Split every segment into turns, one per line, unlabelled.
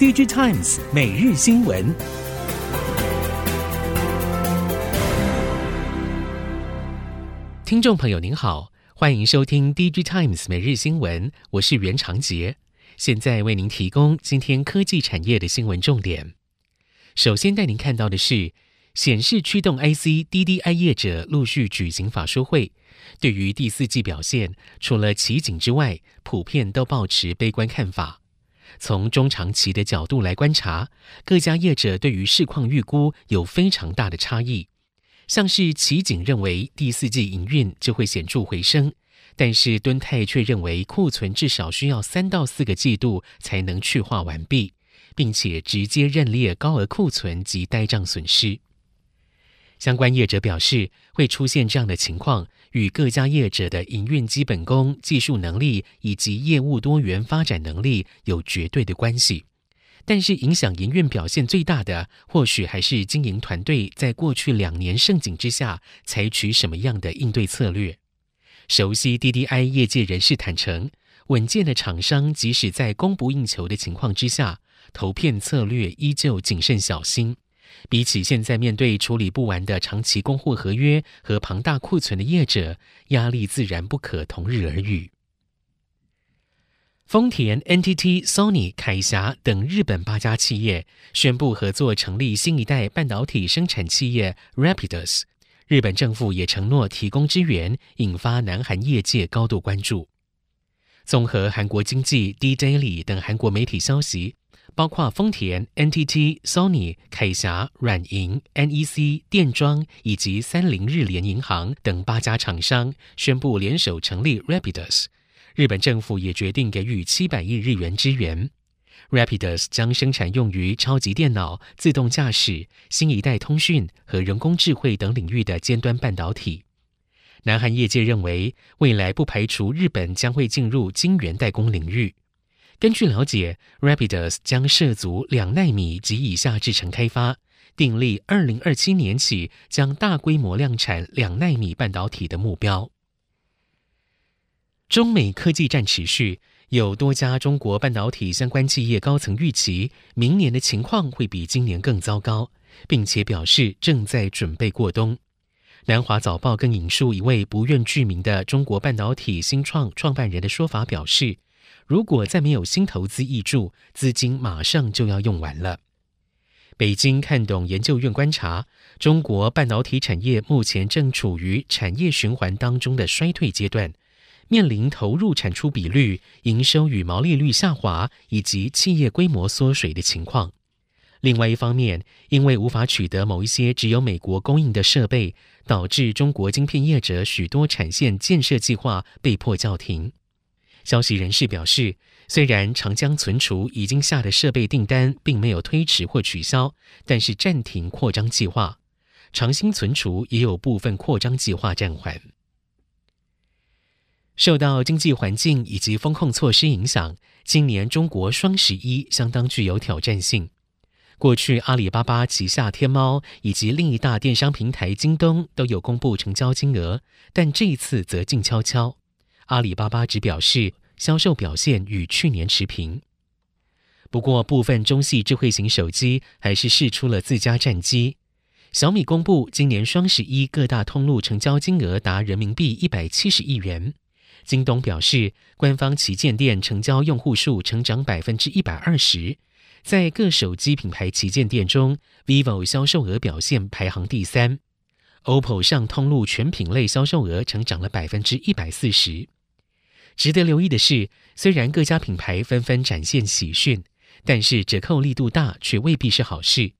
DG Times 每日新闻，听众朋友您好，欢迎收听 DG Times 每日新闻，我是袁长杰，现在为您提供今天科技产业的新闻重点。首先带您看到的是，显示驱动 IC DDI 业者陆续举行法说会，对于第四季表现，除了奇景之外，普遍都抱持悲观看法。从中长期的角度来观察，各家业者对于市况预估有非常大的差异。像是奇景认为第四季营运就会显著回升，但是敦泰却认为库存至少需要三到四个季度才能去化完毕，并且直接认列高额库存及呆账损失。相关业者表示，会出现这样的情况，与各家业者的营运基本功、技术能力以及业务多元发展能力有绝对的关系。但是，影响营运表现最大的，或许还是经营团队在过去两年盛景之下，采取什么样的应对策略。熟悉 DDI 业界人士坦承，稳健的厂商即使在供不应求的情况之下，投片策略依旧谨慎小心。比起现在面对处理不完的长期供货合约和庞大库存的业者，压力自然不可同日而语。丰田、NTT、Sony、凯霞等日本八家企业宣布合作成立新一代半导体生产企业 Rapidus，日本政府也承诺提供支援，引发南韩业界高度关注。综合韩国经济、D-Daily 等韩国媒体消息。包括丰田、NTT、Sony、凯霞、软银、NEC、电装以及三菱日联银行等八家厂商宣布联手成立 Rapidus，日本政府也决定给予七百亿日元支援。Rapidus 将生产用于超级电脑、自动驾驶、新一代通讯和人工智慧等领域的尖端半导体。南韩业界认为，未来不排除日本将会进入晶圆代工领域。根据了解，Rapidus 将涉足两奈米及以下制程开发，订立二零二七年起将大规模量产两奈米半导体的目标。中美科技战持续，有多家中国半导体相关企业高层预期，明年的情况会比今年更糟糕，并且表示正在准备过冬。南华早报更引述一位不愿具名的中国半导体新创创办人的说法，表示。如果再没有新投资挹注，资金马上就要用完了。北京看懂研究院观察，中国半导体产业目前正处于产业循环当中的衰退阶段，面临投入产出比率、营收与毛利率下滑以及企业规模缩水的情况。另外一方面，因为无法取得某一些只有美国供应的设备，导致中国晶片业者许多产线建设计划被迫叫停。消息人士表示，虽然长江存储已经下的设备订单并没有推迟或取消，但是暂停扩张计划；长兴存储也有部分扩张计划暂缓。受到经济环境以及风控措施影响，今年中国双十一相当具有挑战性。过去阿里巴巴旗下天猫以及另一大电商平台京东都有公布成交金额，但这一次则静悄悄。阿里巴巴只表示销售表现与去年持平，不过部分中系智慧型手机还是释出了自家战绩。小米公布今年双十一各大通路成交金额达人民币一百七十亿元。京东表示，官方旗舰店成交用户数成长百分之一百二十，在各手机品牌旗舰店中，vivo 销售额表现排行第三，OPPO 上通路全品类销售额成长了百分之一百四十。值得留意的是，虽然各家品牌纷纷展现喜讯，但是折扣力度大却未必是好事。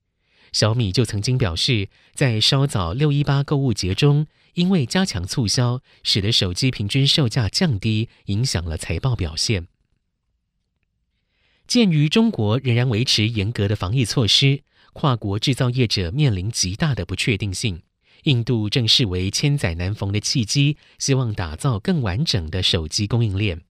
小米就曾经表示，在稍早六一八购物节中，因为加强促销，使得手机平均售价降低，影响了财报表现。鉴于中国仍然维持严格的防疫措施，跨国制造业者面临极大的不确定性。印度正视为千载难逢的契机，希望打造更完整的手机供应链。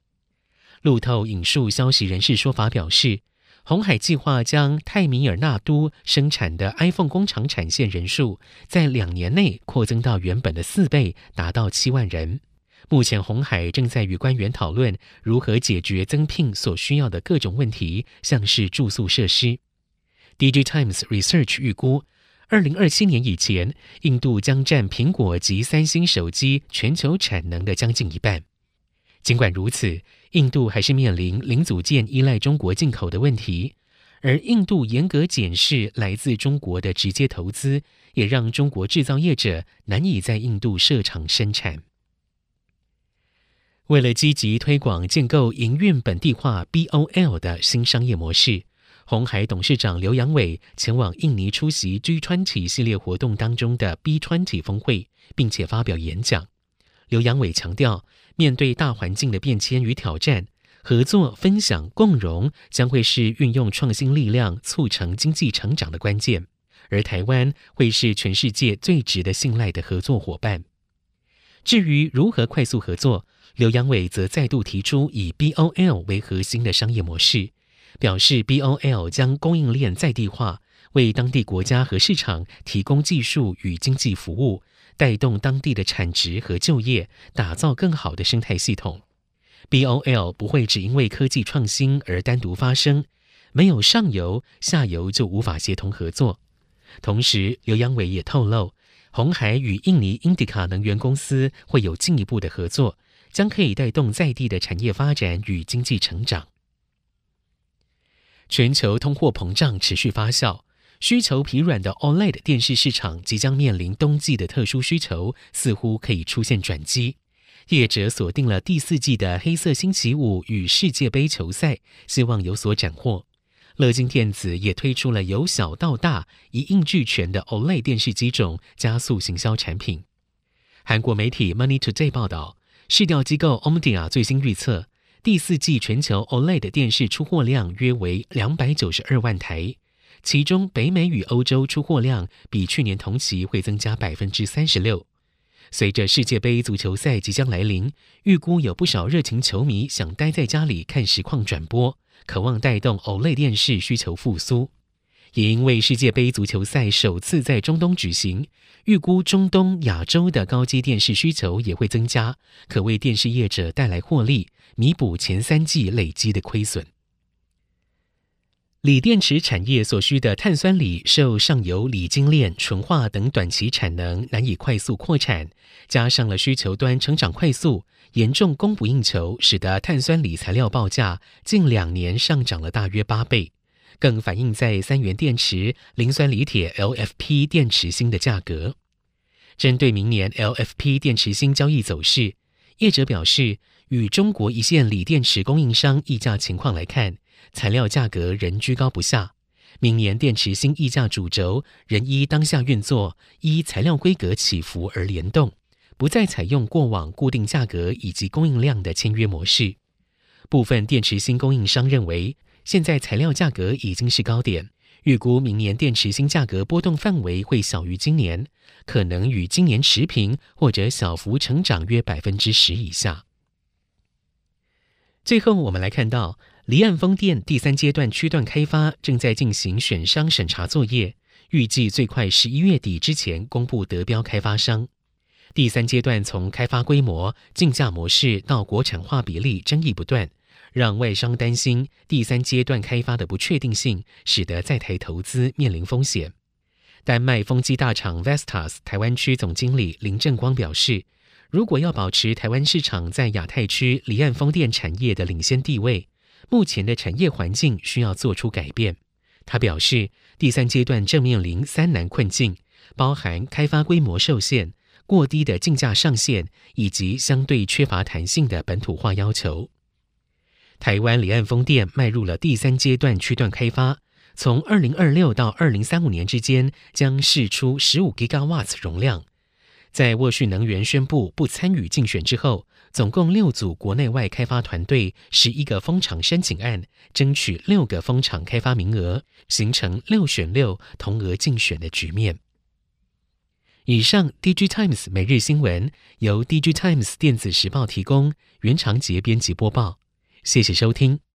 路透引述消息人士说法表示，鸿海计划将泰米尔纳都生产的 iPhone 工厂产线人数在两年内扩增到原本的四倍，达到七万人。目前鸿海正在与官员讨论如何解决增聘所需要的各种问题，像是住宿设施。DigiTimes Research 预估，二零二七年以前，印度将占苹果及三星手机全球产能的将近一半。尽管如此，印度还是面临零组件依赖中国进口的问题，而印度严格检视来自中国的直接投资，也让中国制造业者难以在印度设厂生产。为了积极推广建构营运本地化 （BOL） 的新商业模式，鸿海董事长刘扬伟前往印尼出席 G20 系列活动当中的 B20 峰会，并且发表演讲。刘扬伟强调，面对大环境的变迁与挑战，合作、分享、共荣将会是运用创新力量促成经济成长的关键，而台湾会是全世界最值得信赖的合作伙伴。至于如何快速合作，刘扬伟则再度提出以 BOL 为核心的商业模式，表示 BOL 将供应链在地化，为当地国家和市场提供技术与经济服务，带动当地的产值和就业，打造更好的生态系统。BOL 不会只因为科技创新而单独发生，没有上游，下游就无法协同合作。同时，刘扬伟也透露，鸿海与印尼英迪卡能源公司会有进一步的合作。将可以带动在地的产业发展与经济成长。全球通货膨胀持续发酵，需求疲软的 OLED 电视市场即将面临冬季的特殊需求，似乎可以出现转机。业者锁定了第四季的黑色星期五与世界杯球赛，希望有所斩获。乐金电子也推出了由小到大一应俱全的 OLED 电视机种，加速行销产品。韩国媒体 Money Today 报道。市调机构 Omdia 最新预测，第四季全球 OLED 电视出货量约为两百九十二万台，其中北美与欧洲出货量比去年同期会增加百分之三十六。随着世界杯足球赛即将来临，预估有不少热情球迷想待在家里看实况转播，渴望带动 OLED 电视需求复苏。也因为世界杯足球赛首次在中东举行，预估中东、亚洲的高阶电视需求也会增加，可为电视业者带来获利，弥补前三季累积的亏损。锂电池产业所需的碳酸锂受上游锂精炼、纯化等短期产能难以快速扩产，加上了需求端成长快速，严重供不应求，使得碳酸锂材料报价近两年上涨了大约八倍。更反映在三元电池磷酸锂铁 LFP 电池芯的价格。针对明年 LFP 电池芯交易走势，业者表示，与中国一线锂电池供应商议价情况来看，材料价格仍居高不下。明年电池芯议价主轴仍依当下运作、依材料规格起伏而联动，不再采用过往固定价格以及供应量的签约模式。部分电池芯供应商认为，现在材料价格已经是高点，预估明年电池芯价格波动范围会小于今年，可能与今年持平或者小幅成长约百分之十以下。最后，我们来看到离岸风电第三阶段区段开发正在进行选商审查作业，预计最快十一月底之前公布得标开发商。第三阶段从开发规模、竞价模式到国产化比例争议不断。让外商担心第三阶段开发的不确定性，使得在台投资面临风险。丹麦风机大厂 Vestas 台湾区总经理林正光表示，如果要保持台湾市场在亚太区离岸风电产业的领先地位，目前的产业环境需要做出改变。他表示，第三阶段正面临三难困境，包含开发规模受限、过低的竞价上限以及相对缺乏弹性的本土化要求。台湾离岸风电迈入了第三阶段区段开发，从二零二六到二零三五年之间将释出十五 GW 容量。在沃旭能源宣布不参与竞选之后，总共六组国内外开发团队，十一个风场申请案，争取六个风场开发名额，形成六选六同额竞选的局面。以上，DG Times 每日新闻由 DG Times 电子时报提供，袁长杰编辑播报。谢谢收听。